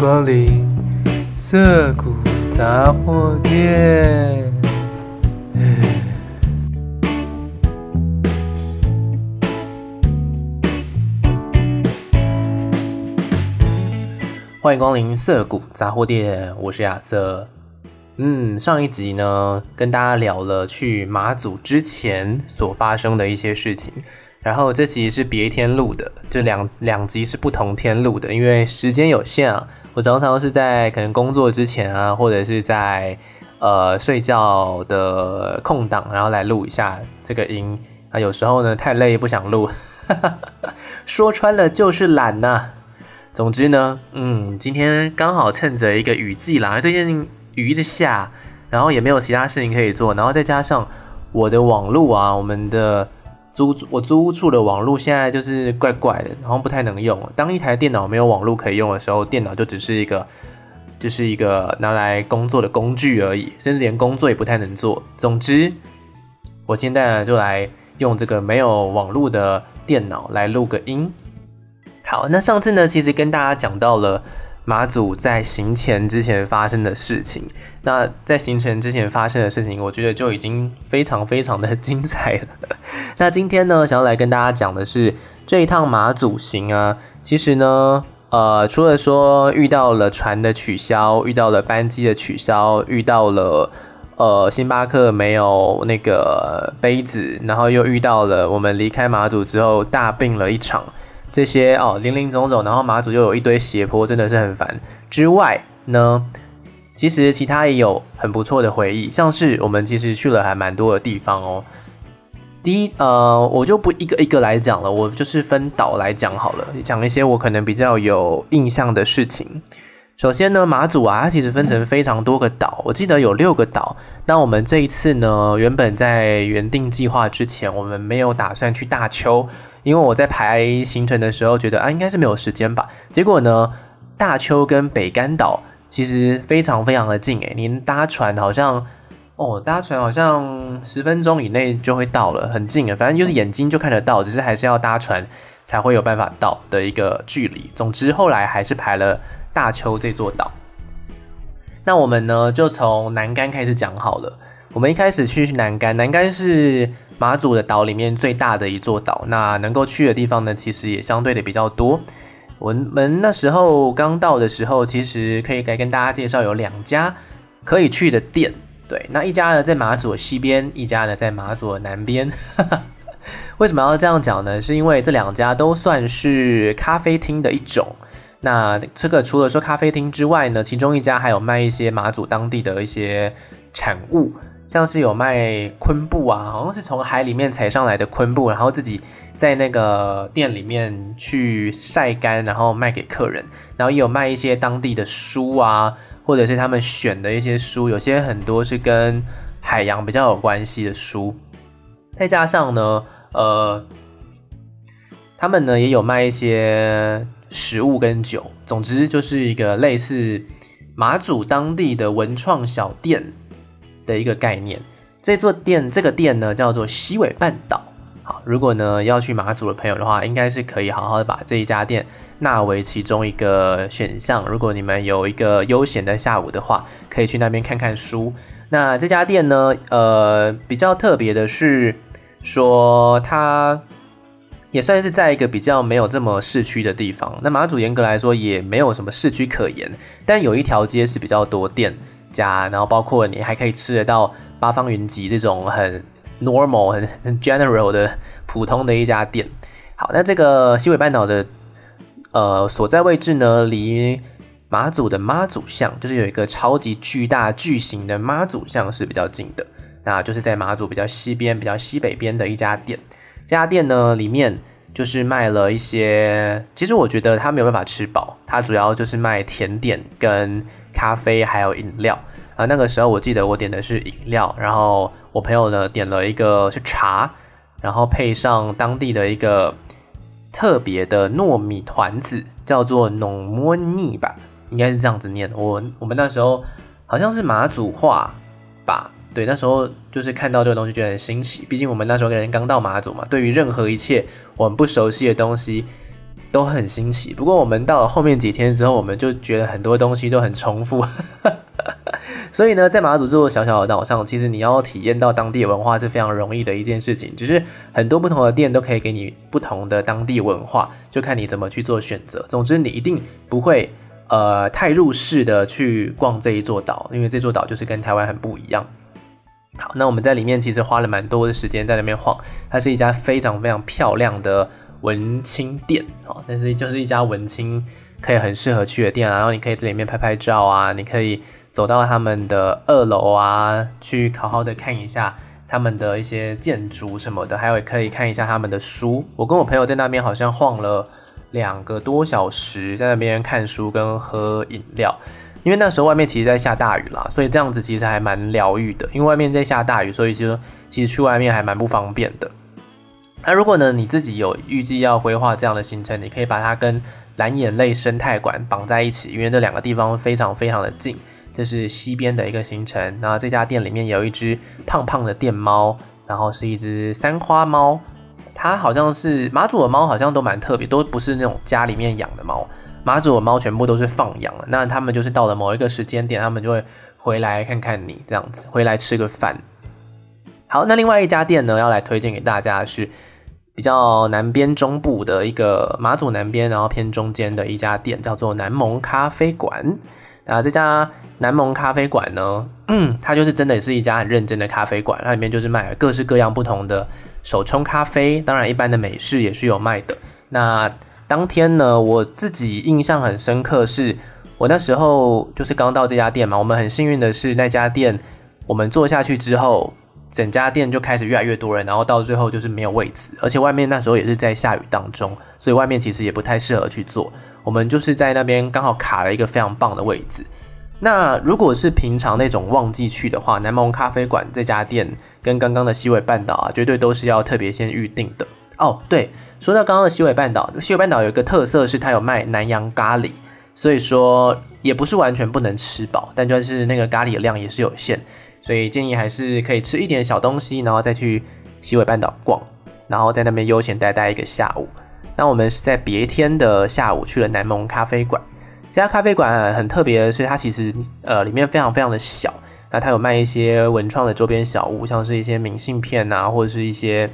光临涩谷杂货店。欢迎光临涩谷杂货店，我是亚瑟。嗯，上一集呢，跟大家聊了去马祖之前所发生的一些事情。然后这集是别一天录的，就两两集是不同天录的，因为时间有限啊。我常常是在可能工作之前啊，或者是在呃睡觉的空档，然后来录一下这个音啊。有时候呢太累不想录，说穿了就是懒呐、总之呢，嗯，今天刚好趁着一个雨季啦，最近雨一直下，然后也没有其他事情可以做，然后再加上我的网路啊，我们的。租我租屋处的网络现在就是怪怪的，然后不太能用。当一台电脑没有网络可以用的时候，电脑就只是一个，就是一个拿来工作的工具而已，甚至连工作也不太能做。总之，我现在就来用这个没有网络的电脑来录个音。好，那上次呢，其实跟大家讲到了。马祖在行前之前发生的事情，那在行前之前发生的事情，我觉得就已经非常非常的精彩了。那今天呢，想要来跟大家讲的是这一趟马祖行啊，其实呢，呃，除了说遇到了船的取消，遇到了班机的取消，遇到了呃星巴克没有那个杯子，然后又遇到了我们离开马祖之后大病了一场。这些哦，林林总总，然后马祖又有一堆斜坡，真的是很烦。之外呢，其实其他也有很不错的回忆，像是我们其实去了还蛮多的地方哦。第一，呃，我就不一个一个来讲了，我就是分岛来讲好了，讲一些我可能比较有印象的事情。首先呢，马祖啊，它其实分成非常多个岛，我记得有六个岛。那我们这一次呢，原本在原定计划之前，我们没有打算去大邱。因为我在排行程的时候觉得啊，应该是没有时间吧。结果呢，大邱跟北干岛其实非常非常的近诶，您搭船好像哦，搭船好像十分钟以内就会到了，很近啊。反正就是眼睛就看得到，只是还是要搭船才会有办法到的一个距离。总之后来还是排了大邱这座岛。那我们呢就从南竿开始讲好了。我们一开始去南竿，南竿是。马祖的岛里面最大的一座岛，那能够去的地方呢，其实也相对的比较多。我们那时候刚到的时候，其实可以来跟大家介绍有两家可以去的店。对，那一家呢在马祖西边，一家呢在马祖南边。为什么要这样讲呢？是因为这两家都算是咖啡厅的一种。那这个除了说咖啡厅之外呢，其中一家还有卖一些马祖当地的一些产物。像是有卖昆布啊，好像是从海里面采上来的昆布，然后自己在那个店里面去晒干，然后卖给客人。然后也有卖一些当地的书啊，或者是他们选的一些书，有些很多是跟海洋比较有关系的书。再加上呢，呃，他们呢也有卖一些食物跟酒，总之就是一个类似马祖当地的文创小店。的一个概念，这座店这个店呢叫做西尾半岛。好，如果呢要去马祖的朋友的话，应该是可以好好的把这一家店纳为其中一个选项。如果你们有一个悠闲的下午的话，可以去那边看看书。那这家店呢，呃，比较特别的是说它也算是在一个比较没有这么市区的地方。那马祖严格来说也没有什么市区可言，但有一条街是比较多店。家，然后包括你还可以吃得到八方云集这种很 normal、很很 general 的普通的一家店。好，那这个西尾半岛的呃所在位置呢，离马祖的妈祖像，就是有一个超级巨大巨型的妈祖像是比较近的。那就是在马祖比较西边、比较西北边的一家店。这家店呢，里面就是卖了一些，其实我觉得它没有办法吃饱，它主要就是卖甜点跟。咖啡还有饮料啊，那个时候我记得我点的是饮料，然后我朋友呢点了一个是茶，然后配上当地的一个特别的糯米团子，叫做农摸腻吧，应该是这样子念。我我们那时候好像是马祖话吧，对，那时候就是看到这个东西觉得很新奇，毕竟我们那时候人刚到马祖嘛，对于任何一切我们不熟悉的东西。都很新奇。不过我们到了后面几天之后，我们就觉得很多东西都很重复。所以呢，在马祖这座小小的岛上，其实你要体验到当地文化是非常容易的一件事情。只是很多不同的店都可以给你不同的当地文化，就看你怎么去做选择。总之，你一定不会呃太入世的去逛这一座岛，因为这座岛就是跟台湾很不一样。好，那我们在里面其实花了蛮多的时间在那边晃。它是一家非常非常漂亮的文青店，好，但是就是一家文青可以很适合去的店啊。然后你可以在里面拍拍照啊，你可以。走到他们的二楼啊，去好好的看一下他们的一些建筑什么的，还有可以看一下他们的书。我跟我朋友在那边好像晃了两个多小时，在那边看书跟喝饮料。因为那时候外面其实在下大雨啦，所以这样子其实还蛮疗愈的。因为外面在下大雨，所以其实其实去外面还蛮不方便的。那如果呢，你自己有预计要规划这样的行程，你可以把它跟蓝眼泪生态馆绑在一起，因为这两个地方非常非常的近。这是西边的一个行程，然后这家店里面有一只胖胖的电猫，然后是一只三花猫，它好像是马祖的猫，好像都蛮特别，都不是那种家里面养的猫，马祖的猫全部都是放养的，那他们就是到了某一个时间点，他们就会回来看看你这样子，回来吃个饭。好，那另外一家店呢，要来推荐给大家的是比较南边中部的一个马祖南边，然后偏中间的一家店，叫做南蒙咖啡馆。啊，这家。南蒙咖啡馆呢，它就是真的是一家很认真的咖啡馆，它里面就是卖各式各样不同的手冲咖啡，当然一般的美式也是有卖的。那当天呢，我自己印象很深刻，是我那时候就是刚到这家店嘛，我们很幸运的是那家店，我们坐下去之后，整家店就开始越来越多人，然后到最后就是没有位置，而且外面那时候也是在下雨当中，所以外面其实也不太适合去坐，我们就是在那边刚好卡了一个非常棒的位置。那如果是平常那种旺季去的话，南蒙咖啡馆这家店跟刚刚的西尾半岛啊，绝对都是要特别先预定的哦。对，说到刚刚的西尾半岛，西尾半岛有一个特色是它有卖南洋咖喱，所以说也不是完全不能吃饱，但就是那个咖喱的量也是有限，所以建议还是可以吃一点小东西，然后再去西尾半岛逛，然后在那边悠闲待待一个下午。那我们是在别天的下午去了南蒙咖啡馆。这家咖啡馆很特别的是，它其实呃里面非常非常的小，那它有卖一些文创的周边小物，像是一些明信片啊，或者是一些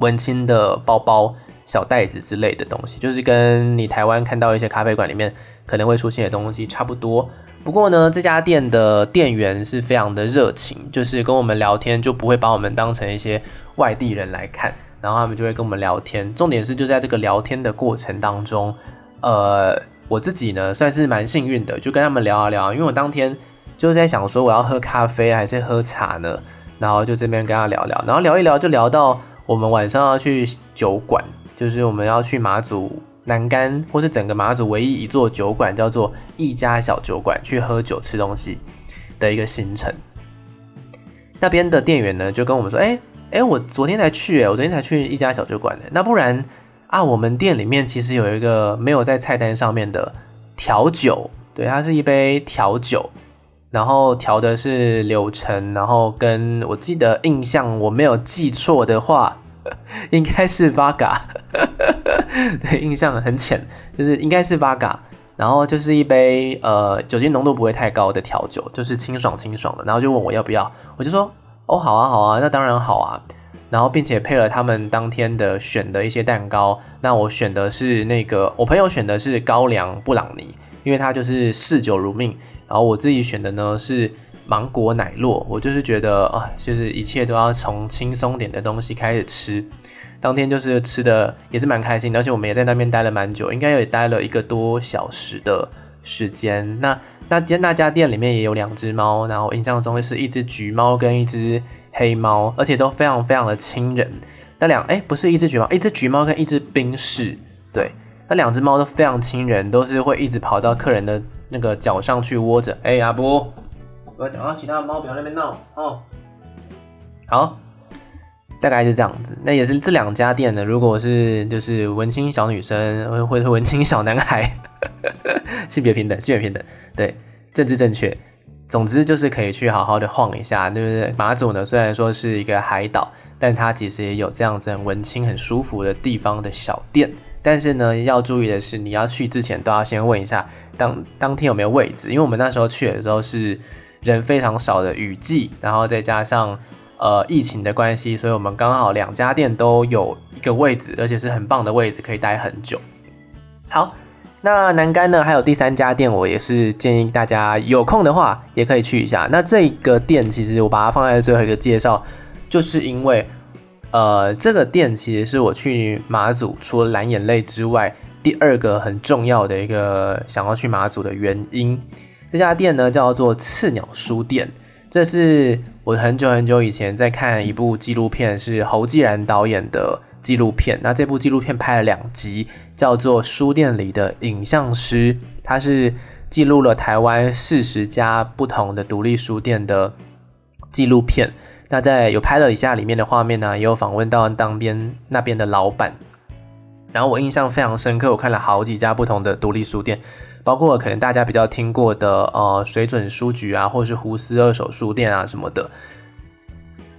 文青的包包、小袋子之类的东西，就是跟你台湾看到一些咖啡馆里面可能会出现的东西差不多。不过呢，这家店的店员是非常的热情，就是跟我们聊天就不会把我们当成一些外地人来看，然后他们就会跟我们聊天。重点是就在这个聊天的过程当中，呃。我自己呢算是蛮幸运的，就跟他们聊啊聊，因为我当天就在想说我要喝咖啡还是喝茶呢，然后就这边跟他聊聊，然后聊一聊就聊到我们晚上要去酒馆，就是我们要去马祖南竿或是整个马祖唯一一座酒馆叫做一家小酒馆去喝酒吃东西的一个行程。那边的店员呢就跟我们说，哎、欸、哎、我昨天才去，哎，我昨天才去一家小酒馆，那不然。啊，我们店里面其实有一个没有在菜单上面的调酒，对，它是一杯调酒，然后调的是柳橙，然后跟我记得印象我没有记错的话，应该是 Vaga，对，印象很浅，就是应该是 Vaga，然后就是一杯呃酒精浓度不会太高的调酒，就是清爽清爽的，然后就问我要不要，我就说哦，好啊好啊，那当然好啊。然后，并且配了他们当天的选的一些蛋糕。那我选的是那个，我朋友选的是高粱布朗尼，因为他就是嗜酒如命。然后我自己选的呢是芒果奶酪。我就是觉得啊，就是一切都要从轻松点的东西开始吃。当天就是吃的也是蛮开心，而且我们也在那边待了蛮久，应该也待了一个多小时的时间。那那间那家店里面也有两只猫，然后印象中是一只橘猫跟一只。黑猫，而且都非常非常的亲人。那两哎，不是一只橘猫，一只橘猫跟一只冰室，对，那两只猫都非常亲人，都是会一直跑到客人的那个脚上去窝着。哎，阿波，我要讲到其他的猫，不要那边闹哦。好，大概是这样子。那也是这两家店呢，如果是就是文青小女生或或者文青小男孩，性别平等，性别平等，对，政治正确。总之就是可以去好好的晃一下，对不对？马祖呢，虽然说是一个海岛，但它其实也有这样子很文青、很舒服的地方的小店，但是呢，要注意的是，你要去之前都要先问一下当当天有没有位置，因为我们那时候去的时候是人非常少的雨季，然后再加上呃疫情的关系，所以我们刚好两家店都有一个位置，而且是很棒的位置，可以待很久。好，那南竿呢，还有第三家店，我也是建议大家有空的话也可以去一下。那这个店其实我把它放在最后一个介绍，就是因为。呃，这个店其实是我去马祖除了蓝眼泪之外，第二个很重要的一个想要去马祖的原因。这家店呢叫做刺鸟书店，这是我很久很久以前在看一部纪录片，是侯继然导演的纪录片。那这部纪录片拍了两集，叫做《书店里的影像师》，它是记录了台湾四十家不同的独立书店的纪录片。那在有拍了一下里面的画面呢，也有访问到当边那边的老板，然后我印象非常深刻，我看了好几家不同的独立书店，包括可能大家比较听过的呃水准书局啊，或是胡思二手书店啊什么的。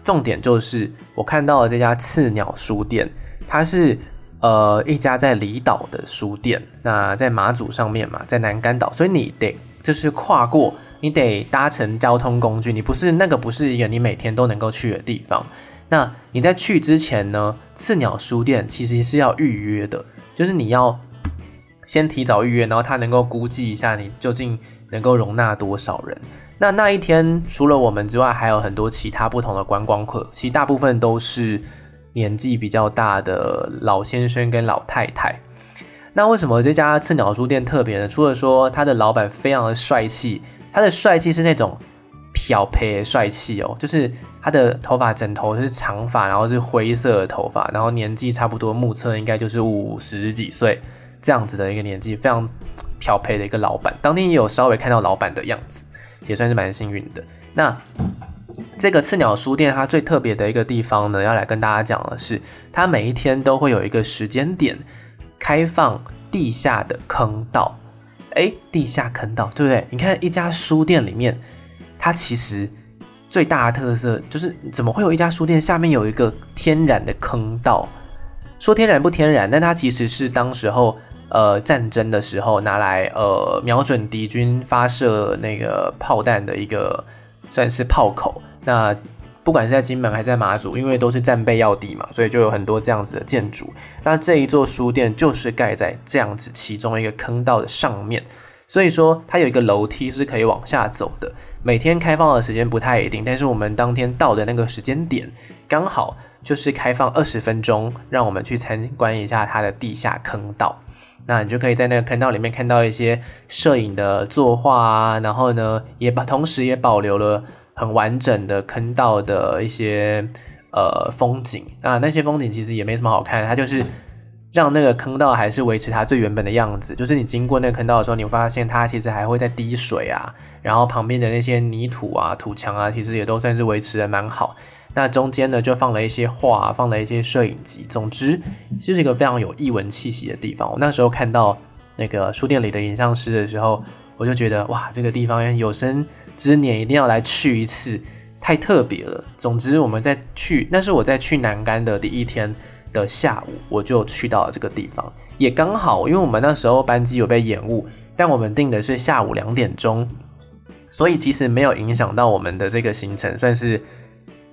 重点就是我看到了这家刺鸟书店，它是呃一家在离岛的书店，那在马祖上面嘛，在南竿岛，所以你得就是跨过。你得搭乘交通工具，你不是那个不是一个你每天都能够去的地方。那你在去之前呢，刺鸟书店其实是要预约的，就是你要先提早预约，然后他能够估计一下你究竟能够容纳多少人。那那一天除了我们之外，还有很多其他不同的观光客，其实大部分都是年纪比较大的老先生跟老太太。那为什么这家刺鸟书店特别呢？除了说他的老板非常的帅气。他的帅气是那种漂配的帅气哦，就是他的头发整头是长发，然后是灰色的头发，然后年纪差不多目测应该就是五十几岁这样子的一个年纪，非常漂配的一个老板。当天也有稍微看到老板的样子，也算是蛮幸运的。那这个刺鸟书店它最特别的一个地方呢，要来跟大家讲的是，它每一天都会有一个时间点开放地下的坑道。哎，地下坑道，对不对？你看一家书店里面，它其实最大的特色就是，怎么会有一家书店下面有一个天然的坑道？说天然不天然，但它其实是当时候呃战争的时候拿来呃瞄准敌军发射那个炮弹的一个算是炮口。那不管是在金门还是在马祖，因为都是战备要地嘛，所以就有很多这样子的建筑。那这一座书店就是盖在这样子其中一个坑道的上面，所以说它有一个楼梯是可以往下走的。每天开放的时间不太一定，但是我们当天到的那个时间点刚好就是开放二十分钟，让我们去参观一下它的地下坑道。那你就可以在那个坑道里面看到一些摄影的作画啊，然后呢，也把同时也保留了。很完整的坑道的一些呃风景啊，那些风景其实也没什么好看，它就是让那个坑道还是维持它最原本的样子。就是你经过那个坑道的时候，你会发现它其实还会在滴水啊，然后旁边的那些泥土啊、土墙啊，其实也都算是维持的蛮好。那中间呢，就放了一些画，放了一些摄影机。总之，就是一个非常有异文气息的地方。我那时候看到那个书店里的影像师的时候，我就觉得哇，这个地方有生之年一定要来去一次，太特别了。总之，我们在去，那是我在去南竿的第一天的下午，我就去到了这个地方，也刚好，因为我们那时候班机有被延误，但我们定的是下午两点钟，所以其实没有影响到我们的这个行程，算是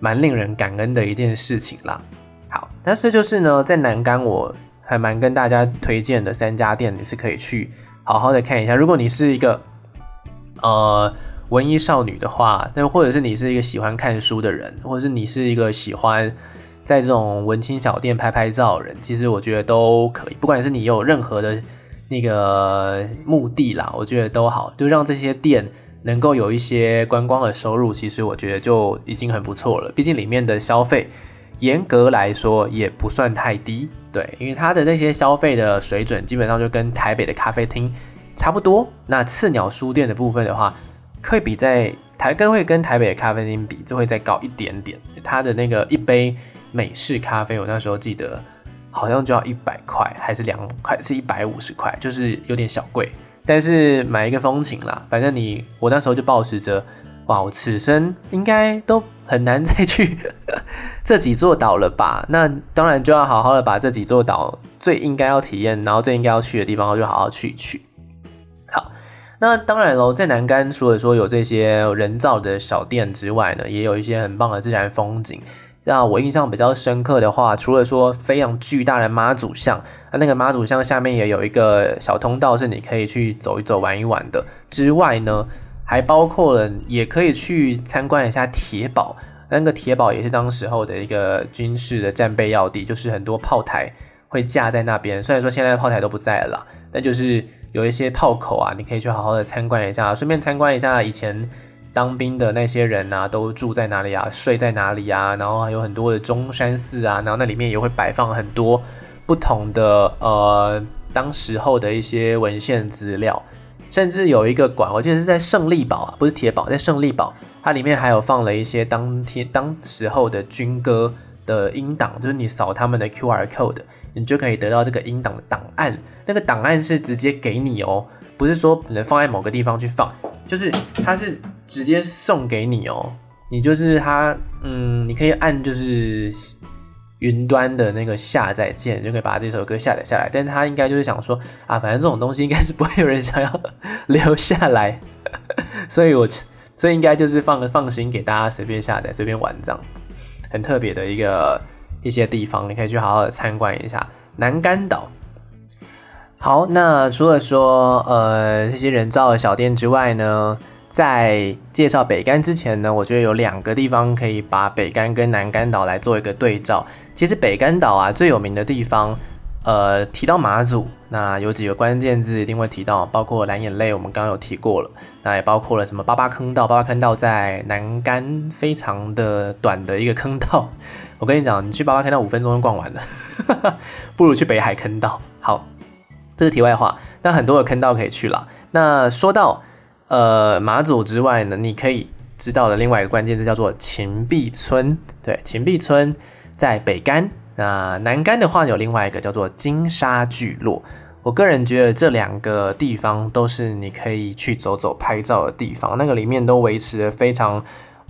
蛮令人感恩的一件事情啦。好，但是就是呢，在南竿我还蛮跟大家推荐的三家店，你是可以去好好的看一下。如果你是一个，呃。文艺少女的话，那或者是你是一个喜欢看书的人，或者是你是一个喜欢在这种文青小店拍拍照的人，其实我觉得都可以。不管是你有任何的那个目的啦，我觉得都好，就让这些店能够有一些观光的收入，其实我觉得就已经很不错了。毕竟里面的消费，严格来说也不算太低，对，因为它的那些消费的水准基本上就跟台北的咖啡厅差不多。那刺鸟书店的部分的话，会比在台跟会跟台北的咖啡厅比，就会再高一点点。它的那个一杯美式咖啡，我那时候记得好像就要一百块，还是两块，是一百五十块，就是有点小贵。但是买一个风情啦，反正你我那时候就抱持着，哇，我此生应该都很难再去 这几座岛了吧？那当然就要好好的把这几座岛最应该要体验，然后最应该要去的地方，就好好去一去。好，那当然喽，在南竿除了说有这些人造的小店之外呢，也有一些很棒的自然风景。那我印象比较深刻的话，除了说非常巨大的妈祖像，那个妈祖像下面也有一个小通道，是你可以去走一走、玩一玩的。之外呢，还包括了也可以去参观一下铁堡，那个铁堡也是当时候的一个军事的战备要地，就是很多炮台会架在那边。虽然说现在炮台都不在了，但就是有一些炮口啊，你可以去好好的参观一下，顺便参观一下以前。当兵的那些人啊，都住在哪里啊？睡在哪里啊？然后还有很多的中山寺啊，然后那里面也会摆放很多不同的呃，当时候的一些文献资料，甚至有一个馆，我记得是在胜利堡啊，不是铁堡，在胜利堡，它里面还有放了一些当天当时候的军歌的音档，就是你扫他们的 QR code，你就可以得到这个音档的档案，那个档案是直接给你哦，不是说能放在某个地方去放，就是它是。直接送给你哦，你就是它，嗯，你可以按就是云端的那个下载键，就可以把这首歌下载下来。但是他应该就是想说啊，反正这种东西应该是不会有人想要留下来，所以我所以应该就是放个放心给大家随便下载随便玩这样，很特别的一个一些地方，你可以去好好的参观一下南竿岛。好，那除了说呃这些人造的小店之外呢，在介绍北竿之前呢，我觉得有两个地方可以把北竿跟南竿岛来做一个对照。其实北竿岛啊最有名的地方，呃，提到马祖，那有几个关键字一定会提到，包括蓝眼泪，我们刚刚有提过了，那也包括了什么八八坑道，八八坑道在南竿非常的短的一个坑道。我跟你讲，你去八八坑道五分钟就逛完了，不如去北海坑道。好，这是题外话。那很多的坑道可以去了。那说到。呃，马祖之外呢，你可以知道的另外一个关键字叫做秦壁村。对，秦壁村在北竿。那南竿的话有另外一个叫做金沙聚落。我个人觉得这两个地方都是你可以去走走拍照的地方。那个里面都维持的非常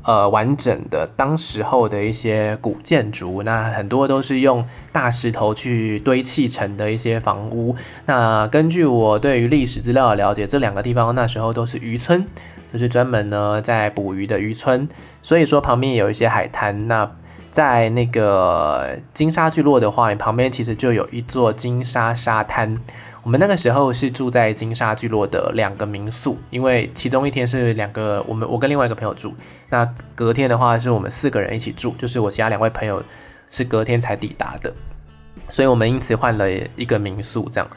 呃完整的当时候的一些古建筑。那很多都是用大石头去堆砌成的一些房屋。那根据我对于历史资料的了解，这两个地方那时候都是渔村，就是专门呢在捕鱼的渔村。所以说旁边有一些海滩。那在那个金沙聚落的话，你旁边其实就有一座金沙沙滩。我们那个时候是住在金沙聚落的两个民宿，因为其中一天是两个我们我跟另外一个朋友住，那隔天的话是我们四个人一起住，就是我其他两位朋友是隔天才抵达的，所以我们因此换了一个民宿这样。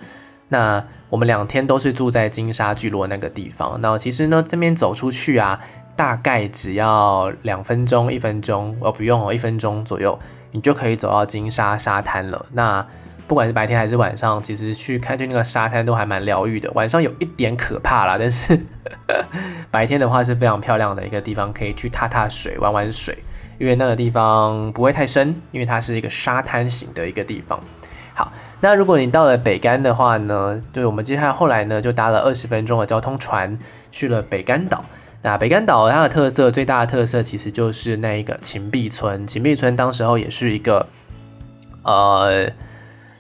那我们两天都是住在金沙聚落那个地方。那其实呢，这边走出去啊。大概只要两分钟、一分钟，哦，不用哦，一分钟左右，你就可以走到金沙沙滩了。那不管是白天还是晚上，其实去看去那个沙滩都还蛮疗愈的。晚上有一点可怕啦，但是 白天的话是非常漂亮的一个地方，可以去踏踏水、玩玩水，因为那个地方不会太深，因为它是一个沙滩型的一个地方。好，那如果你到了北竿的话呢，对我们接下来后来呢，就搭了二十分钟的交通船去了北竿岛。那北竿岛它的特色，最大的特色其实就是那一个芹壁村。芹壁村当时候也是一个呃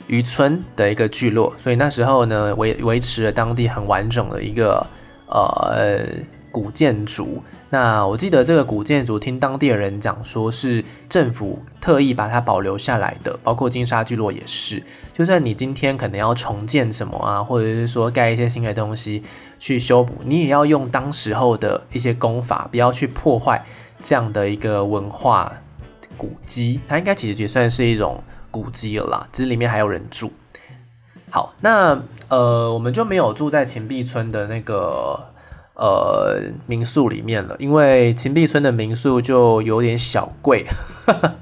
渔村的一个聚落，所以那时候呢维维持了当地很完整的一个呃古建筑。那我记得这个古建筑，听当地的人讲说是政府特意把它保留下来的，包括金沙聚落也是。就算你今天可能要重建什么啊，或者是说盖一些新的东西去修补，你也要用当时候的一些工法，不要去破坏这样的一个文化古迹。它应该其实也算是一种古迹了啦，其实里面还有人住。好，那呃，我们就没有住在秦壁村的那个。呃，民宿里面了，因为秦壁村的民宿就有点小贵，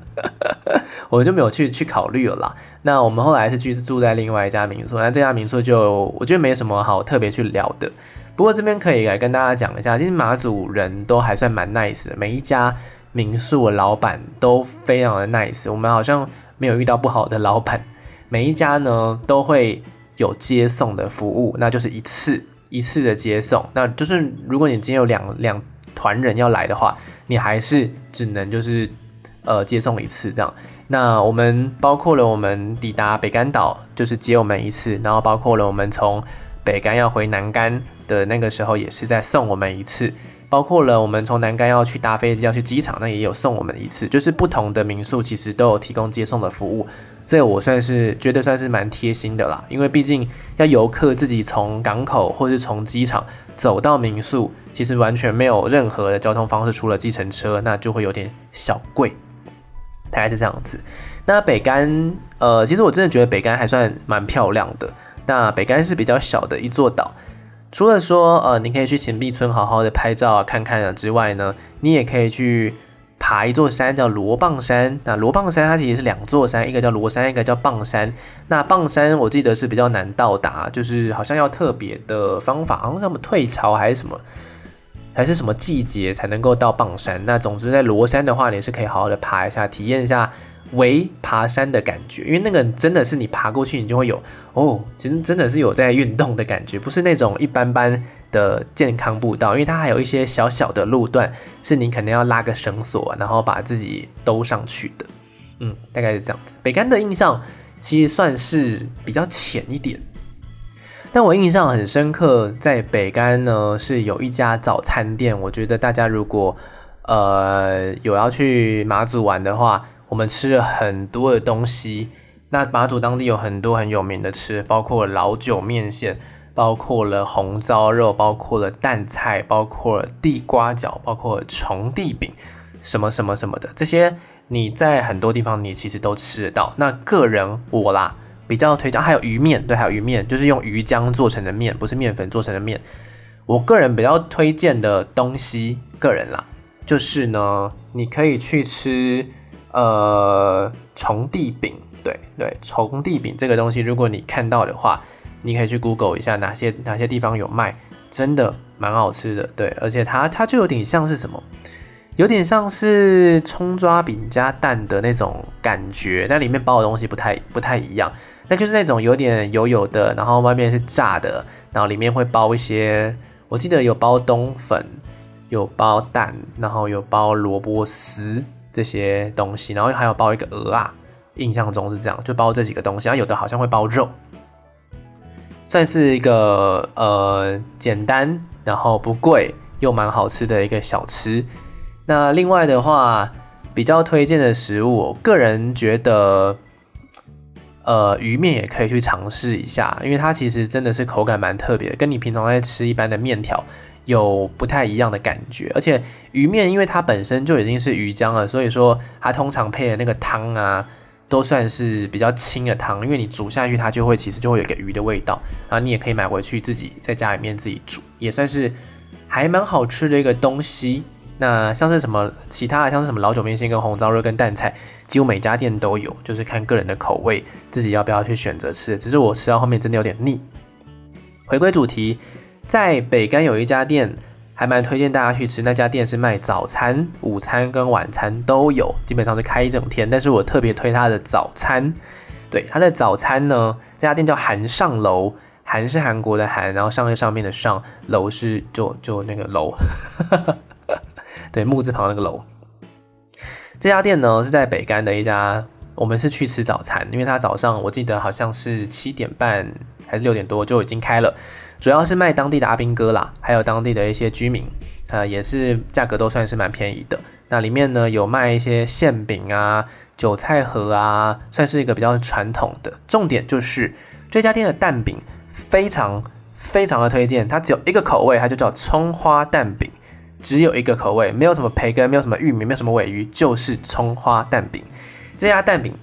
我们就没有去去考虑了啦。那我们后来是去住在另外一家民宿，那这家民宿就我觉得没什么好特别去聊的。不过这边可以来跟大家讲一下，其实马祖人都还算蛮 nice 的，每一家民宿的老板都非常的 nice，我们好像没有遇到不好的老板，每一家呢都会有接送的服务，那就是一次。一次的接送，那就是如果你今天有两两团人要来的话，你还是只能就是呃接送一次这样。那我们包括了我们抵达北竿岛，就是接我们一次，然后包括了我们从北竿要回南竿的那个时候，也是在送我们一次。包括了我们从南竿要去搭飞机要去机场，那也有送我们一次，就是不同的民宿其实都有提供接送的服务，这我算是觉得算是蛮贴心的啦，因为毕竟要游客自己从港口或是从机场走到民宿，其实完全没有任何的交通方式，除了计程车，那就会有点小贵，大概是这样子。那北竿，呃，其实我真的觉得北竿还算蛮漂亮的，那北竿是比较小的一座岛。除了说，呃，你可以去芹壁村好好的拍照啊，看看啊之外呢，你也可以去爬一座山，叫罗棒山。那罗棒山它其实是两座山，一个叫罗山，一个叫棒山。那棒山我记得是比较难到达，就是好像要特别的方法，好像什么退潮还是什么，还是什么季节才能够到棒山。那总之在罗山的话，你是可以好好的爬一下，体验一下。为爬山的感觉，因为那个真的是你爬过去，你就会有哦，其实真的是有在运动的感觉，不是那种一般般的健康步道，因为它还有一些小小的路段，是你可能要拉个绳索，然后把自己兜上去的。嗯，大概是这样子。北竿的印象其实算是比较浅一点，但我印象很深刻，在北竿呢是有一家早餐店，我觉得大家如果呃有要去马祖玩的话。我们吃了很多的东西，那马祖当地有很多很有名的吃，包括老酒面线，包括了红糟肉，包括了蛋菜，包括了地瓜饺，包括了虫地饼，什么什么什么的，这些你在很多地方你其实都吃得到。那个人我啦比较推荐，还有鱼面，对，还有鱼面，就是用鱼浆做成的面，不是面粉做成的面。我个人比较推荐的东西，个人啦，就是呢，你可以去吃。呃，虫地饼，对对，虫地饼这个东西，如果你看到的话，你可以去 Google 一下哪些哪些地方有卖，真的蛮好吃的，对，而且它它就有点像是什么，有点像是葱抓饼加蛋的那种感觉，但里面包的东西不太不太一样，那就是那种有点油油的，然后外面是炸的，然后里面会包一些，我记得有包冬粉，有包蛋，然后有包萝卜丝。这些东西，然后还有包一个鹅啊，印象中是这样，就包这几个东西，然后有的好像会包肉，算是一个呃简单，然后不贵又蛮好吃的一个小吃。那另外的话，比较推荐的食物，我个人觉得，呃，鱼面也可以去尝试一下，因为它其实真的是口感蛮特别，跟你平常在吃一般的面条。有不太一样的感觉，而且鱼面因为它本身就已经是鱼浆了，所以说它通常配的那个汤啊，都算是比较清的汤，因为你煮下去它就会其实就会有一个鱼的味道，然后你也可以买回去自己在家里面自己煮，也算是还蛮好吃的一个东西。那像是什么其他的，像是什么老酒面线跟红烧肉跟蛋菜，几乎每家店都有，就是看个人的口味，自己要不要去选择吃。只是我吃到后面真的有点腻。回归主题。在北竿有一家店，还蛮推荐大家去吃。那家店是卖早餐、午餐跟晚餐都有，基本上是开一整天。但是我特别推它的早餐。对，它的早餐呢，这家店叫韩上楼，韩是韩国的韩，然后上是上面的上，楼是就就那个楼，对，木字旁那个楼。这家店呢是在北竿的一家，我们是去吃早餐，因为它早上我记得好像是七点半还是六点多就已经开了。主要是卖当地的阿兵哥啦，还有当地的一些居民，呃，也是价格都算是蛮便宜的。那里面呢有卖一些馅饼啊、韭菜盒啊，算是一个比较传统的。重点就是这家店的蛋饼非常非常的推荐，它只有一个口味，它就叫葱花蛋饼，只有一个口味，没有什么培根，没有什么玉米，没有什么鮪鱼，就是葱花蛋饼。这家蛋饼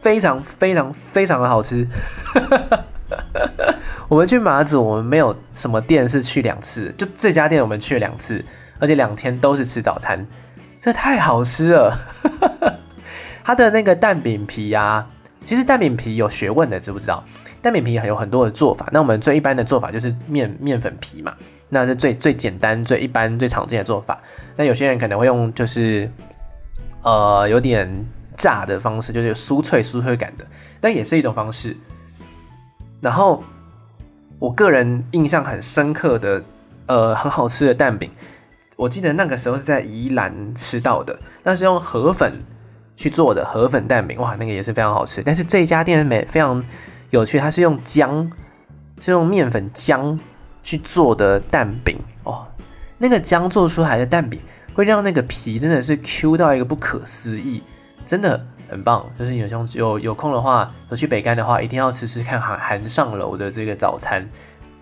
非常非常非常的好吃。我们去马祖，我们没有什么店是去两次，就这家店我们去了两次，而且两天都是吃早餐，这太好吃了。它的那个蛋饼皮啊，其实蛋饼皮有学问的，知不知道？蛋饼皮还有很多的做法，那我们最一般的做法就是面面粉皮嘛，那是最最简单、最一般、最常见的做法。那有些人可能会用就是呃有点炸的方式，就是酥脆酥脆感的，但也是一种方式。然后，我个人印象很深刻的，呃，很好吃的蛋饼，我记得那个时候是在宜兰吃到的，那是用河粉去做的河粉蛋饼，哇，那个也是非常好吃。但是这家店美非常有趣，它是用姜，是用面粉姜去做的蛋饼哦。那个姜做出来的蛋饼会让那个皮真的是 Q 到一个不可思议，真的很棒。就是有空有有空的话，有去北竿的话，一定要吃吃看韩韩上楼的这个早餐。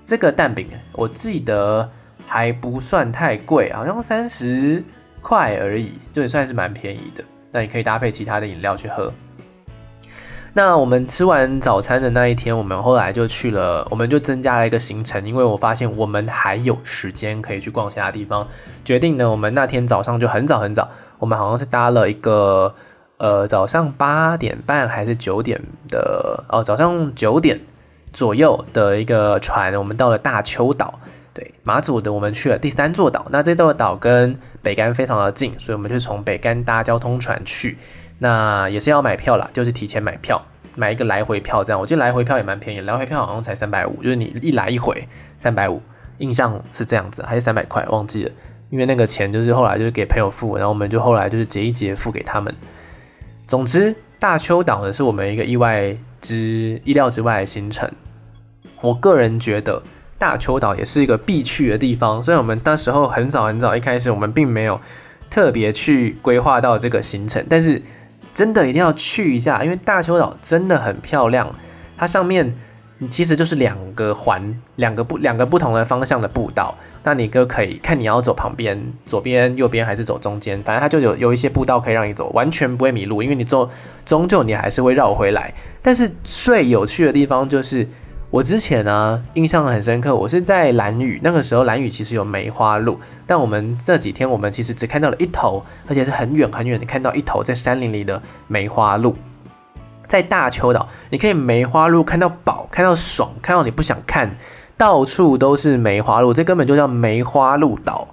这个蛋饼我记得。还不算太贵，好像三十块而已，就也算是蛮便宜的。那你可以搭配其他的饮料去喝。那我们吃完早餐的那一天，我们后来就去了，我们就增加了一个行程，因为我发现我们还有时间可以去逛其他地方。决定呢，我们那天早上就很早很早，我们好像是搭了一个呃早上八点半还是九点的哦，早上九点左右的一个船，我们到了大邱岛。对，马祖的我们去了第三座岛，那这座岛跟北竿非常的近，所以我们就从北竿搭交通船去，那也是要买票啦，就是提前买票，买一个来回票这样。我记得来回票也蛮便宜，来回票好像才三百五，就是你一来一回三百五，印象是这样子，还是三百块忘记了，因为那个钱就是后来就是给朋友付，然后我们就后来就是结一结付给他们。总之，大邱岛呢是我们一个意外之意料之外的行程，我个人觉得。大邱岛也是一个必去的地方，虽然我们那时候很早很早一开始，我们并没有特别去规划到这个行程，但是真的一定要去一下，因为大邱岛真的很漂亮。它上面其实就是两个环，两个不两个不同的方向的步道，那你哥可以看你要走旁边、左边、右边还是走中间，反正他就有有一些步道可以让你走，完全不会迷路，因为你走终究你还是会绕回来。但是最有趣的地方就是。我之前呢，印象很深刻，我是在兰屿，那个时候兰屿其实有梅花鹿，但我们这几天我们其实只看到了一头，而且是很远很远的看到一头在山林里的梅花鹿。在大邱岛，你可以梅花鹿看到饱，看到爽，看到你不想看，到处都是梅花鹿，这根本就叫梅花鹿岛。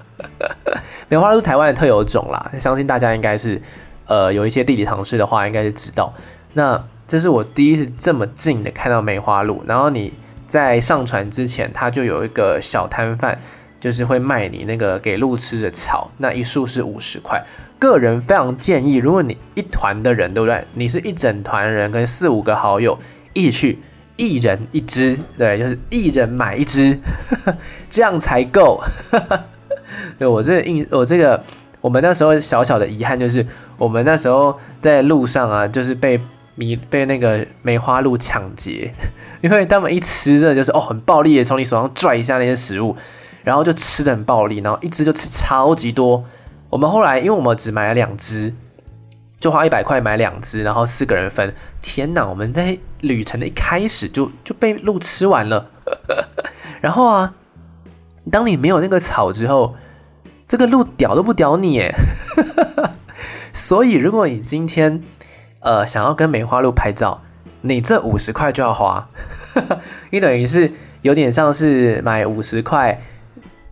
梅花鹿台湾的特有种啦，相信大家应该是，呃，有一些地理常识的话，应该是知道。那这是我第一次这么近的看到梅花鹿，然后你在上船之前，它就有一个小摊贩，就是会卖你那个给鹿吃的草，那一束是五十块。个人非常建议，如果你一团的人，对不对？你是一整团人跟四五个好友一起去，一人一只，对，就是一人买一只，这样才够。对，我这个印，我这个我们那时候小小的遗憾就是，我们那时候在路上啊，就是被。米被那个梅花鹿抢劫，因为他们一吃的就是哦很暴力的从你手上拽一下那些食物，然后就吃的很暴力，然后一只就吃超级多。我们后来因为我们只买了两只，就花一百块买两只，然后四个人分。天哪，我们在旅程的一开始就就被鹿吃完了。然后啊，当你没有那个草之后，这个鹿屌都不屌你耶。所以如果你今天。呃，想要跟梅花鹿拍照，你这五十块就要花，你等于是有点像是买五十块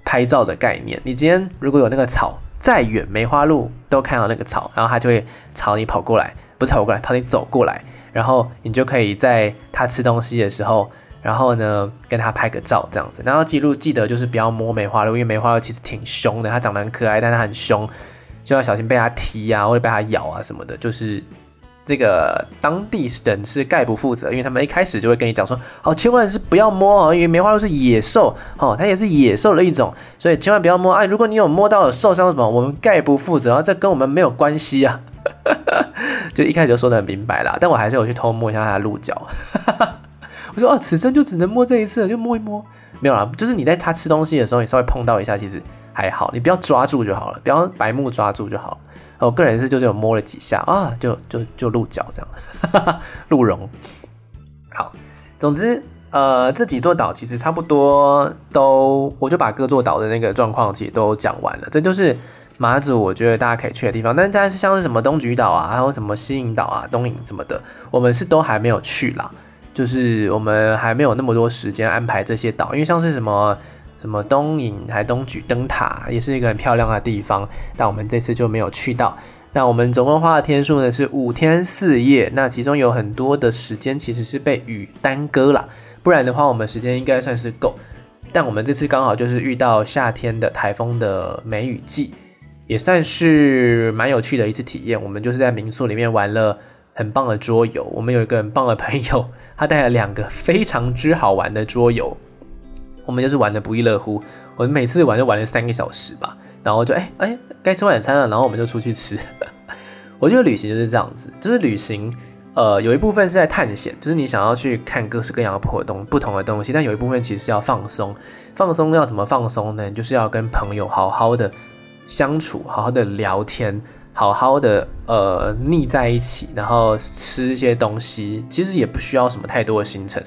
拍照的概念。你今天如果有那个草，再远梅花鹿都看到那个草，然后它就会朝你跑过来，不是跑过来，朝你走过来，然后你就可以在它吃东西的时候，然后呢跟它拍个照这样子。然后记录记得就是不要摸梅花鹿，因为梅花鹿其实挺凶的，它长得很可爱，但它很凶，就要小心被它踢啊或者被它咬啊什么的，就是。这个当地人是概不负责，因为他们一开始就会跟你讲说，哦，千万是不要摸哦，因为梅花鹿是野兽，哦，它也是野兽的一种，所以千万不要摸。哎，如果你有摸到受伤什么，我们概不负责，这跟我们没有关系啊。就一开始就说的很明白啦，但我还是有去偷摸一下它的鹿角。我说哦，此生就只能摸这一次，就摸一摸，没有啦，就是你在它吃东西的时候，你稍微碰到一下，其实还好，你不要抓住就好了，不要白目抓住就好了。我个人是就是有摸了几下啊，就就就鹿角这样，鹿茸。好，总之呃这几座岛其实差不多都，我就把各座岛的那个状况其实都讲完了。这就是马祖我觉得大家可以去的地方。但是像是什么东莒岛啊，还有什么西引岛啊、东引什么的，我们是都还没有去啦。就是我们还没有那么多时间安排这些岛，因为像是什么。什么东引还东莒灯塔也是一个很漂亮的地方，但我们这次就没有去到。那我们总共花的天数呢是五天四夜，那其中有很多的时间其实是被雨耽搁了，不然的话我们时间应该算是够。但我们这次刚好就是遇到夏天的台风的梅雨季，也算是蛮有趣的一次体验。我们就是在民宿里面玩了很棒的桌游。我们有一个很棒的朋友，他带了两个非常之好玩的桌游，我们就是玩的不亦乐乎。我们每次玩就玩了三个小时吧，然后就哎哎该吃晚餐了，然后我们就出去吃。我觉得旅行就是这样子，就是旅行。呃，有一部分是在探险，就是你想要去看各式各样的活动、不同的东西，但有一部分其实是要放松。放松要怎么放松呢？就是要跟朋友好好的相处，好好的聊天，好好的呃腻在一起，然后吃一些东西。其实也不需要什么太多的行程，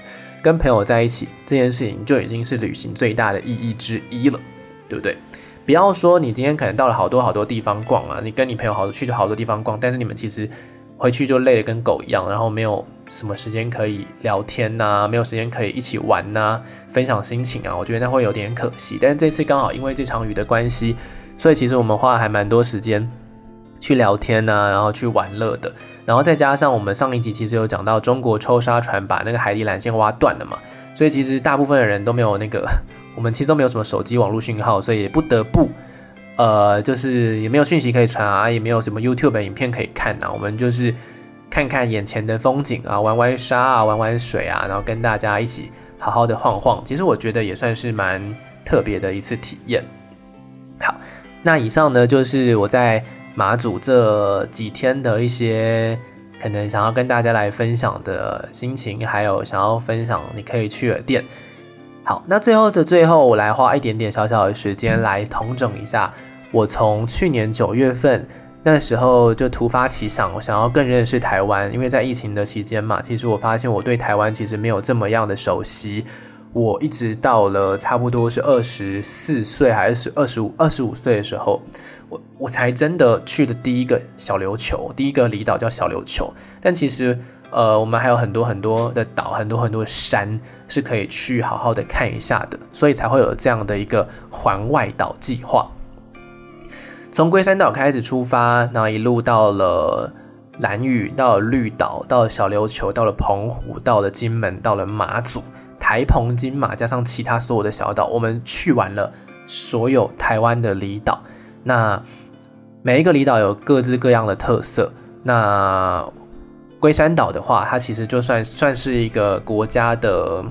跟朋友在一起这件事情就已经是旅行最大的意义之一了，对不对？不要说你今天可能到了好多好多地方逛啊，你跟你朋友好多去了好多地方逛，但是你们其实。回去就累得跟狗一样，然后没有什么时间可以聊天呐、没有时间可以一起玩呐、分享心情啊，我觉得那会有点可惜。但是这次刚好因为这场雨的关系，所以其实我们花了还蛮多时间去聊天呐、啊，然后去玩乐的。然后再加上我们上一集其实有讲到中国抽沙船把那个海底缆线挖断了嘛，所以其实大部分的人都没有那个，我们其实都没有什么手机网络讯号，所以也不得不。呃，就是也没有讯息可以传啊，也没有什么 YouTube 影片可以看啊，我们就是看看眼前的风景啊，玩玩沙啊，玩玩水啊，然后跟大家一起好好的晃晃。其实我觉得也算是蛮特别的一次体验。好，那以上呢就是我在马祖这几天的一些可能想要跟大家来分享的心情，还有想要分享你可以去的店。好，那最后的最后，我来花一点点小小的时间来统整一下。我从去年九月份那时候就突发奇想，我想要更认识台湾，因为在疫情的期间嘛，其实我发现我对台湾其实没有这么样的熟悉。我一直到了差不多是二十四岁还是二十五二十五岁的时候，我我才真的去的第一个小琉球，第一个离岛叫小琉球，但其实。呃，我们还有很多很多的岛，很多很多的山是可以去好好的看一下的，所以才会有这样的一个环外岛计划。从龟山岛开始出发，然后一路到了蓝屿，到了绿岛，到了小琉球，到了澎湖，到了金门，到了马祖、台澎金马，加上其他所有的小岛，我们去完了所有台湾的离岛。那每一个离岛有各自各样的特色。那龟山岛的话，它其实就算算是一个国家的，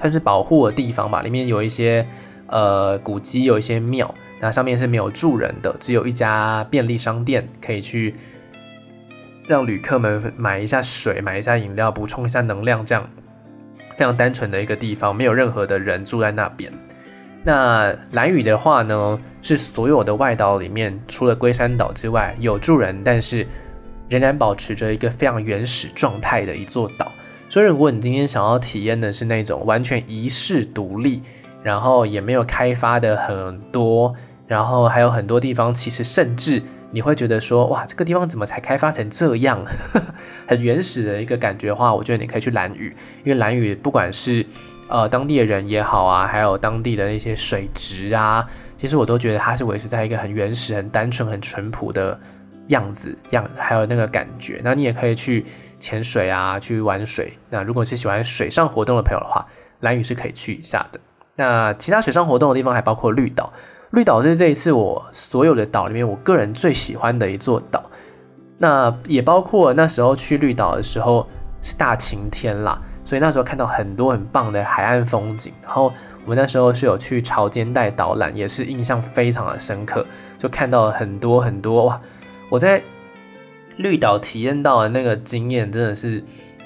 算是保护的地方吧。里面有一些呃古迹，有一些庙，那上面是没有住人的，只有一家便利商店可以去让旅客们买一下水，买一下饮料，补充一下能量，这样非常单纯的一个地方，没有任何的人住在那边。那兰屿的话呢，是所有的外岛里面，除了龟山岛之外有住人，但是。仍然保持着一个非常原始状态的一座岛，所以如果你今天想要体验的是那种完全遗世独立，然后也没有开发的很多，然后还有很多地方其实甚至你会觉得说，哇，这个地方怎么才开发成这样，很原始的一个感觉的话，我觉得你可以去兰屿，因为兰屿不管是呃当地的人也好啊，还有当地的那些水质啊，其实我都觉得它是维持在一个很原始、很单纯、很淳朴的。样子样还有那个感觉，那你也可以去潜水啊，去玩水。那如果是喜欢水上活动的朋友的话，兰屿是可以去一下的。那其他水上活动的地方还包括绿岛，绿岛是这一次我所有的岛里面我个人最喜欢的一座岛。那也包括那时候去绿岛的时候是大晴天啦，所以那时候看到很多很棒的海岸风景。然后我们那时候是有去潮间带导览，也是印象非常的深刻，就看到了很多很多哇。我在绿岛体验到的那个经验真的是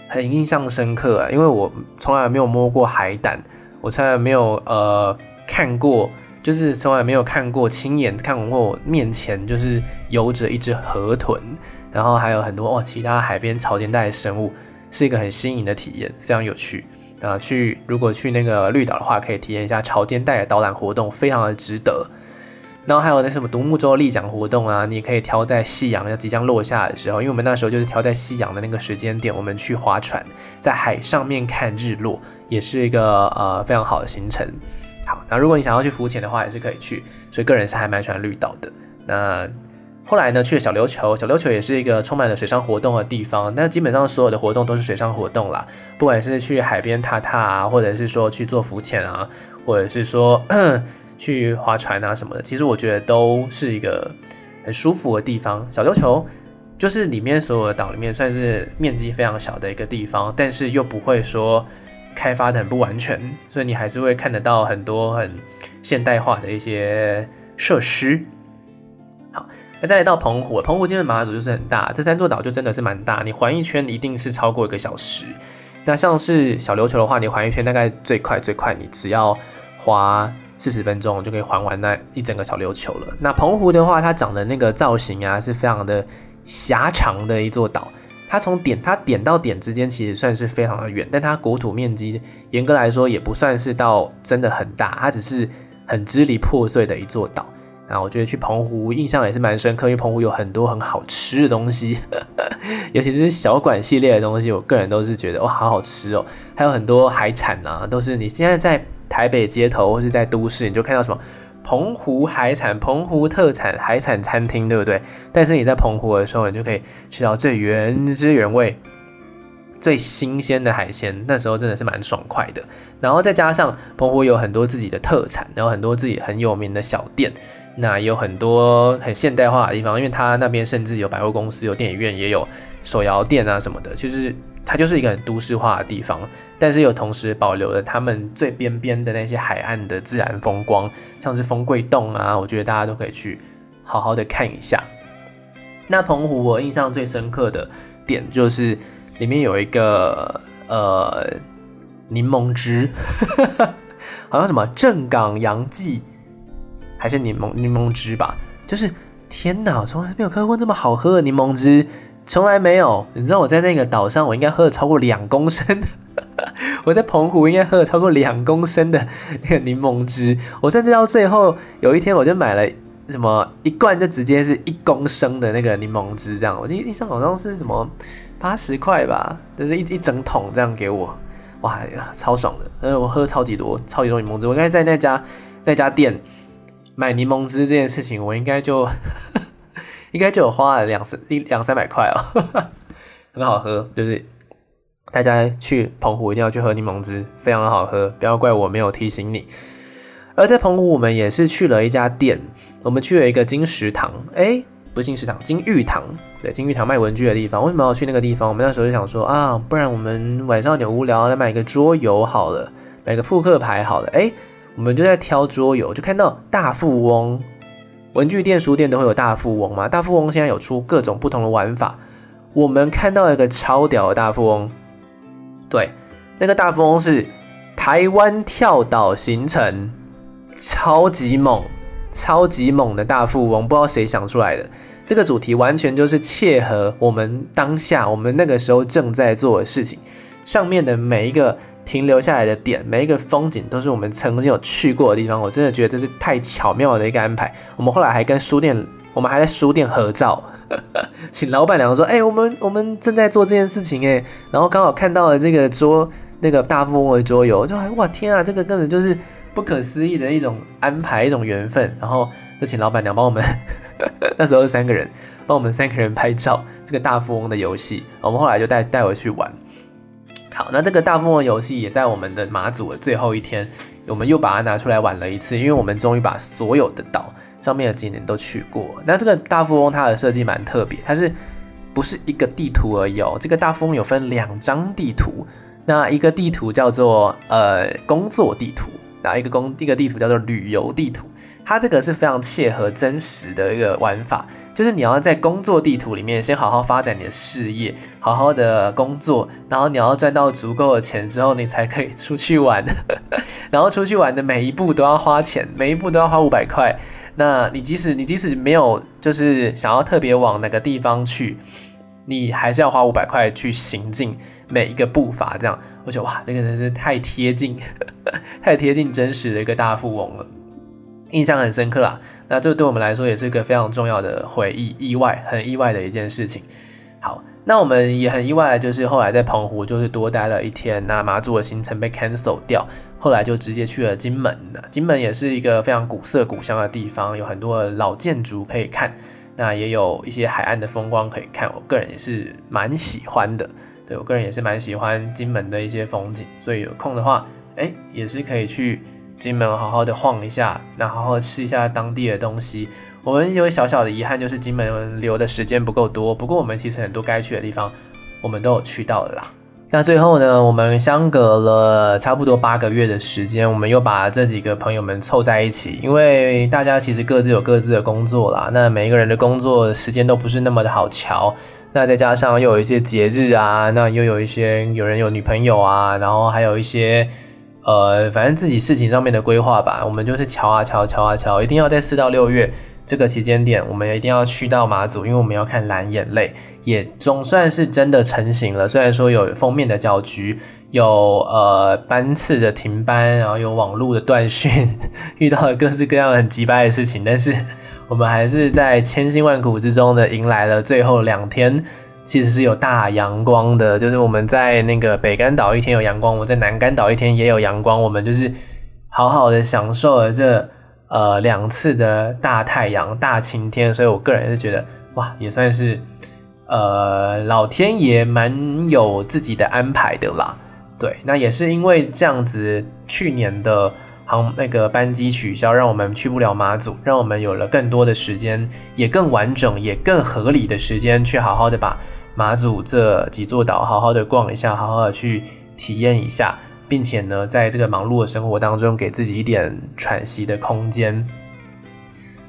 很印象深刻啊，因为我从来没有摸过海胆，我从来没有呃看过，就是从来没有看过亲眼看过我面前就是游着一只河豚，然后还有很多哦其他海边潮间带的生物，是一个很新颖的体验，非常有趣。啊，去如果去那个绿岛的话，可以体验一下潮间带的导览活动，非常的值得。然后还有那什么独木舟立桨活动啊，你也可以挑在夕阳要即将落下的时候，因为我们那时候就是挑在夕阳的那个时间点，我们去划船，在海上面看日落，也是一个呃非常好的行程。好，那如果你想要去浮潜的话，也是可以去，所以个人是还蛮喜欢绿岛的。那后来呢，去了小琉球，小琉球也是一个充满了水上活动的地方。那基本上所有的活动都是水上活动啦，不管是去海边踏踏啊，或者是说去做浮潜啊，或者是说 去划船啊什么的，其实我觉得都是一个很舒服的地方。小琉球就是里面所有的岛里面算是面积非常小的一个地方，但是又不会说开发的很不完全，所以你还是会看得到很多很现代化的一些设施。那再来到澎湖，澎湖金门马祖就是很大，这三座岛就真的是蛮大，你环一圈一定是超过一个小时。那像是小琉球的话，你环一圈大概最快最快，你只要花四十分钟就可以环完那一整个小琉球了。那澎湖的话，它长的那个造型啊，是非常的狭长的一座岛，它从点它点到点之间其实算是非常的远，但它国土面积严格来说也不算是到真的很大，它只是很支离破碎的一座岛。啊，我觉得去澎湖印象也是蛮深刻，因为澎湖有很多很好吃的东西，尤其是小馆系列的东西，我个人都是觉得哇，好好吃哦。还有很多海产啊，都是你现在在台北街头或是在都市，你就看到什么澎湖海产、澎湖特产海产餐厅，对不对？但是你在澎湖的时候，你就可以吃到最原汁原味、最新鲜的海鲜，那时候真的是蛮爽快的。然后再加上澎湖有很多自己的特产，然后很多自己很有名的小店。那有很多很现代化的地方，因为它那边甚至有百货公司、有电影院，也有手摇店啊什么的，其实它就是一个很都市化的地方，但是又同时保留了他们最边边的那些海岸的自然风光，像是风柜洞啊，我觉得大家都可以去好好的看一下。那澎湖我印象最深刻的点就是里面有一个呃柠檬汁，好像什么正港洋记。还是柠檬柠檬汁吧，就是天哪，我从来没有喝过这么好喝的柠檬汁，从来没有。你知道我在那个岛上，我应该喝了超过两公升，我在澎湖应该喝了超过两公升的那个柠檬汁。我甚至到最后有一天，我就买了什么一罐，就直接是一公升的那个柠檬汁，这样。我记得印象好像是什么八十块吧，就是一一整桶这样给我，哇，超爽的。呃，我喝超级多，超级多柠檬汁。我应该在那家那家店。买柠檬汁这件事情，我应该就 应该就有花了两三一两三百块哦，很好喝，就是大家去澎湖一定要去喝柠檬汁，非常的好喝，不要怪我没有提醒你。而在澎湖，我们也是去了一家店，我们去了一个金石堂，哎，不是金石堂，金玉堂，对，金玉堂卖文具的地方。为什么要去那个地方？我们那时候就想说啊，不然我们晚上有点无聊，来买个桌游好了，买个扑克牌好了，哎。我们就在挑桌游，就看到大富翁，文具店、书店都会有大富翁嘛。大富翁现在有出各种不同的玩法。我们看到一个超屌的大富翁，对，那个大富翁是台湾跳岛行程，超级猛，超级猛的大富翁，不知道谁想出来的。这个主题完全就是切合我们当下，我们那个时候正在做的事情，上面的每一个。停留下来的点，每一个风景都是我们曾经有去过的地方，我真的觉得这是太巧妙的一个安排。我们后来还跟书店，我们还在书店合照，请老板娘说：“哎、我们我们正在做这件事情哎。”然后刚好看到了这个桌，那个大富翁的桌游，就还哇天啊，这个根本就是不可思议的一种安排，一种缘分。然后就请老板娘帮我们，那时候是三个人，帮我们三个人拍照，这个大富翁的游戏，我们后来就带带回去玩。好，那这个大富翁游戏也在我们的马祖的最后一天，我们又把它拿出来玩了一次，因为我们终于把所有的岛上面的景点都去过。那这个大富翁它的设计蛮特别，它是不是一个地图而已哦？这个大富翁有分两张地图，那一个地图叫做呃工作地图，然后一个工一个地图叫做旅游地图。它这个是非常切合真实的一个玩法，就是你要在工作地图里面先好好发展你的事业，好好的工作，然后你要赚到足够的钱之后，你才可以出去玩，然后出去玩的每一步都要花钱，每一步都要花五百块。那你即使你即使没有就是想要特别往哪个地方去，你还是要花五百块去行进每一个步伐。这样，我觉得哇，这个真是太贴近，太贴近真实的一个大富翁了。印象很深刻啦，那这对我们来说也是一个非常重要的回忆，意外很意外的一件事情。好，那我们也很意外就是后来在澎湖就是多待了一天，那马祖的行程被 cancel 掉，后来就直接去了金门。金门也是一个非常古色古香的地方，有很多老建筑可以看。那也有一些海岸的风光可以看，我个人也是蛮喜欢的。对，我个人也是蛮喜欢金门的一些风景，所以有空的话，哎，也是可以去金门好好的晃一下，那好好吃一下当地的东西。我们有小小的遗憾，就是金门留的时间不够多，不过我们其实很多该去的地方，我们都有去到了啦。那最后呢，我们相隔了差不多八个月的时间，我们又把这几个朋友们凑在一起，因为大家其实各自有各自的工作啦。那每一个人的工作时间都不是那么的好瞧，那再加上又有一些节日啊，那又有一些有人有女朋友啊，然后还有一些呃，反正自己事情上面的规划吧，我们就是瞧啊瞧，瞧啊瞧，一定要在四到六月。这个期间点，我们一定要去到马祖，因为我们要看蓝眼泪，也总算是真的成型了。虽然说有封面的搅局，有呃班次的停班，然后有网络的断讯，遇到了各式各样很机掰的事情，但是我们还是在千辛万苦之中呢，迎来了最后两天，其实是有大阳光的。就是我们在那个北竿岛一天有阳光，我在南竿岛一天也有阳光，我们就是好好的享受了这。呃，两次的大太阳、大晴天，所以我个人是觉得，哇，也算是，呃，老天爷蛮有自己的安排的啦。对，那也是因为这样子，去年的航那个班机取消，让我们去不了马祖，让我们有了更多的时间，也更完整、也更合理的时间，去好好的把马祖这几座岛好好的逛一下，好好的去体验一下。并且呢，在这个忙碌的生活当中，给自己一点喘息的空间。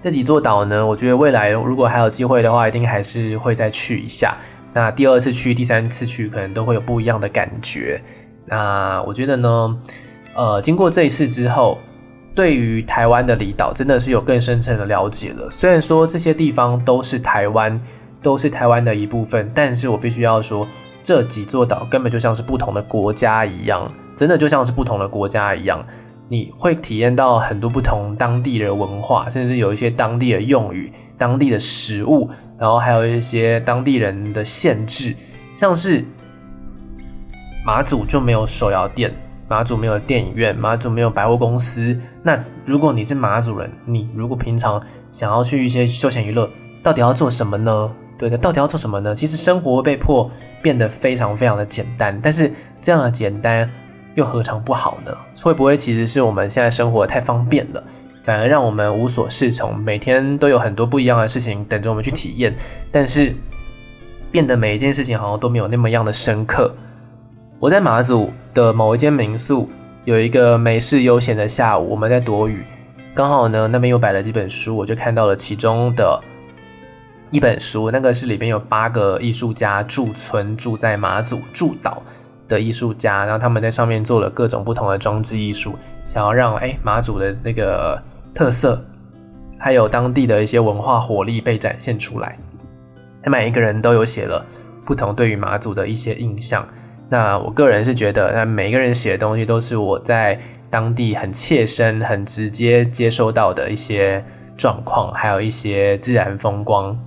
这几座岛呢，我觉得未来如果还有机会的话，一定还是会再去一下。那第二次去、第三次去，可能都会有不一样的感觉。那我觉得呢，呃，经过这一次之后，对于台湾的离岛真的是有更深层的了解了。虽然说这些地方都是台湾，都是台湾的一部分，但是我必须要说，这几座岛根本就像是不同的国家一样。真的就像是不同的国家一样，你会体验到很多不同当地的文化，甚至有一些当地的用语、当地的食物，然后还有一些当地人的限制，像是马祖就没有手摇店，马祖没有电影院，马祖没有百货公司。那如果你是马祖人，你如果平常想要去一些休闲娱乐，到底要做什么呢？对的，到底要做什么呢？其实生活被迫变得非常非常的简单，但是这样的简单。又何尝不好呢？会不会其实是我们现在生活太方便了，反而让我们无所适从？每天都有很多不一样的事情等着我们去体验，但是变得每一件事情好像都没有那么样的深刻。我在马祖的某一间民宿，有一个美式悠闲的下午，我们在躲雨，刚好呢那边又摆了几本书，我就看到了其中的一本书，那个是里边有八个艺术家驻村住在马祖驻岛的艺术家，然后他们在上面做了各种不同的装置艺术，想要让哎马祖的那个特色，还有当地的一些文化活力被展现出来。每一个人都有写了不同对于马祖的一些印象。那我个人是觉得，那每一个人写的东西都是我在当地很切身、很直接接收到的一些状况，还有一些自然风光。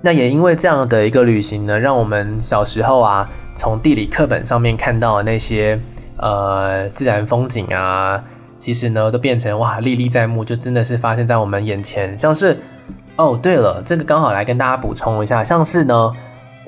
那也因为这样的一个旅行呢，让我们小时候啊。从地理课本上面看到的那些呃自然风景啊，其实呢都变成哇历历在目，就真的是发生在我们眼前。像是哦，对了，这个刚好来跟大家补充一下，像是呢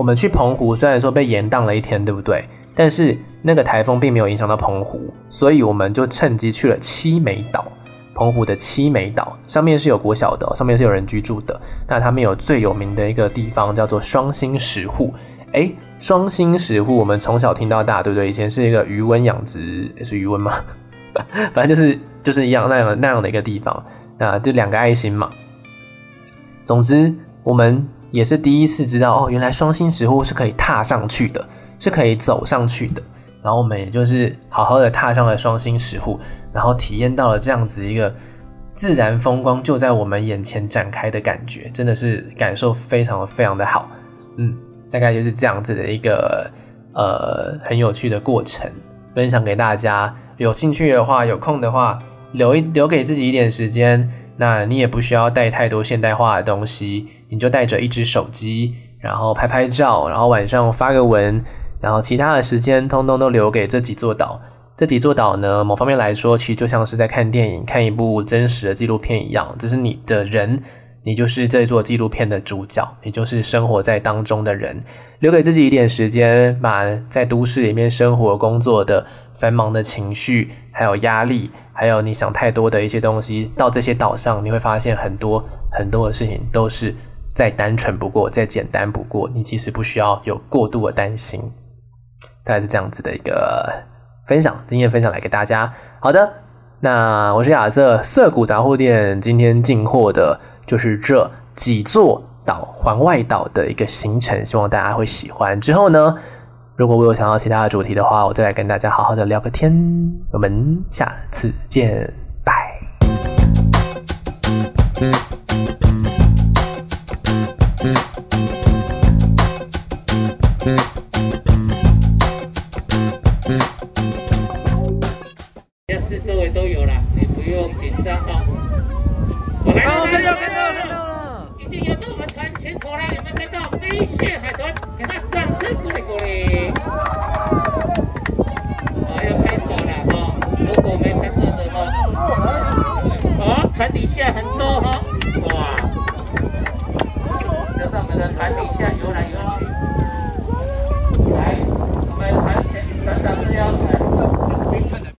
我们去澎湖，虽然说被延宕了一天，对不对？但是那个台风并没有影响到澎湖，所以我们就趁机去了七美岛，澎湖的七美岛上面是有国小的，上面是有人居住的。那他们有最有名的一个地方叫做双星石沪，诶双星石沪，我们从小听到大，对不对？以前是一个鱼温养殖，是鱼塭吗？反正就是就是一样那样那样的一个地方，那就两个爱心嘛。总之，我们也是第一次知道哦，原来双星石沪是可以踏上去的，是可以走上去的。然后我们也就是好好的踏上了双星石沪，然后体验到了这样子一个自然风光就在我们眼前展开的感觉，真的是感受非常非常的好，嗯。大概就是这样子的一个呃很有趣的过程，分享给大家。有兴趣的话，有空的话，留一留给自己一点时间。那你也不需要带太多现代化的东西，你就带着一只手机，然后拍拍照，然后晚上发个文，然后其他的时间通通都留给这几座岛。这几座岛呢，某方面来说，其实就像是在看电影、看一部真实的纪录片一样，只是你的人你就是这座纪录片的主角，你就是生活在当中的人。留给自己一点时间，把在都市里面生活工作的繁忙的情绪，还有压力，还有你想太多的一些东西，到这些岛上，你会发现很多很多的事情都是再单纯不过，再简单不过。你其实不需要有过度的担心。大概是这样子的一个分享经验分享来给大家。好的，那我是亚瑟，涩谷杂货店今天进货的就是这几座岛环外岛的一个行程，希望大家会喜欢。之后呢，如果我有想到其他的主题的话，我再来跟大家好好的聊个天。我们下次见，拜。嗯嗯嗯船太给力！啊，要开始了哈，如果没开始的话，哇，船底下很多哈，哇，就在我们的船底下游来游去。